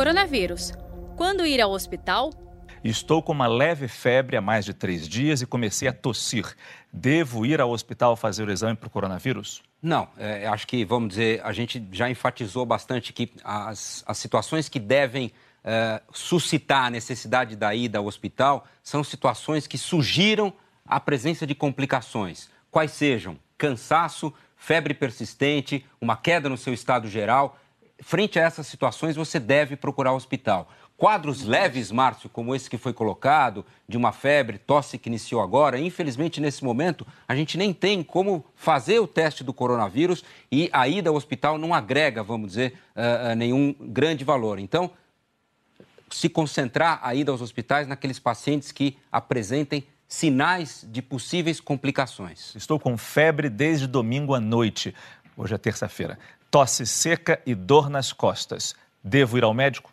Coronavírus. Quando ir ao hospital? Estou com uma leve febre há mais de três dias e comecei a tossir. Devo ir ao hospital fazer o exame para o coronavírus? Não, é, acho que, vamos dizer, a gente já enfatizou bastante que as, as situações que devem é, suscitar a necessidade da ida ao hospital são situações que sugiram a presença de complicações, quais sejam cansaço, febre persistente, uma queda no seu estado geral. Frente a essas situações, você deve procurar o hospital. Quadros leves, Márcio, como esse que foi colocado, de uma febre, tosse que iniciou agora, infelizmente nesse momento a gente nem tem como fazer o teste do coronavírus e a ida ao hospital não agrega, vamos dizer, uh, nenhum grande valor. Então, se concentrar a ida aos hospitais naqueles pacientes que apresentem sinais de possíveis complicações. Estou com febre desde domingo à noite. Hoje é terça-feira. Tosse seca e dor nas costas. Devo ir ao médico?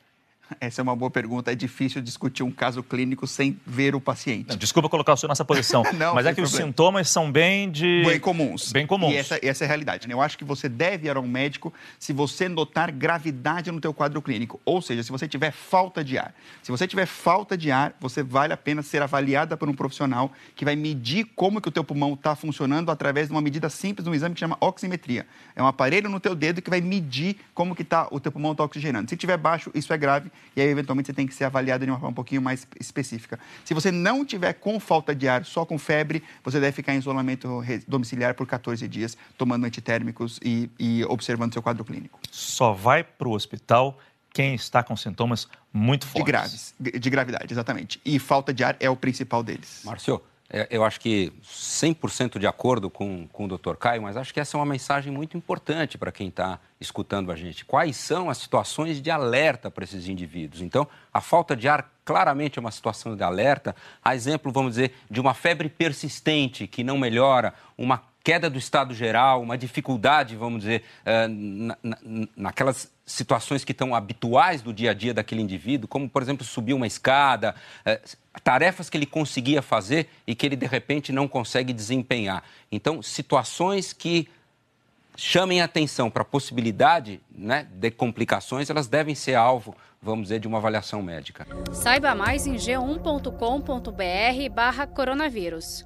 Essa é uma boa pergunta. É difícil discutir um caso clínico sem ver o paciente. Não, desculpa colocar o senhor nessa posição, Não, mas é que problema. os sintomas são bem de... Bem comuns. Bem comuns. E essa, essa é a realidade. Né? Eu acho que você deve ir ao médico se você notar gravidade no teu quadro clínico. Ou seja, se você tiver falta de ar. Se você tiver falta de ar, você vale a pena ser avaliada por um profissional que vai medir como que o teu pulmão está funcionando através de uma medida simples, de um exame que chama oximetria. É um aparelho no teu dedo que vai medir como que tá, o teu pulmão está oxigenando. Se tiver baixo, isso é grave e aí eventualmente você tem que ser avaliado de uma forma um pouquinho mais específica. Se você não tiver com falta de ar, só com febre, você deve ficar em isolamento domiciliar por 14 dias, tomando antitérmicos e, e observando seu quadro clínico. Só vai para o hospital quem está com sintomas muito fortes. De graves, de gravidade, exatamente. E falta de ar é o principal deles. Márcio, é, eu acho que 100% de acordo com, com o Dr. Caio, mas acho que essa é uma mensagem muito importante para quem está escutando a gente. Quais são as situações de alerta para esses indivíduos? Então, a falta de ar claramente é uma situação de alerta. A exemplo, vamos dizer, de uma febre persistente que não melhora, uma queda do estado geral, uma dificuldade, vamos dizer, eh, na, na, naquelas situações que estão habituais do dia a dia daquele indivíduo, como, por exemplo, subir uma escada, eh, tarefas que ele conseguia fazer e que ele, de repente, não consegue desempenhar. Então, situações que chamem atenção para a possibilidade né, de complicações, elas devem ser alvo, vamos dizer, de uma avaliação médica. Saiba mais em g1.com.br barra coronavírus.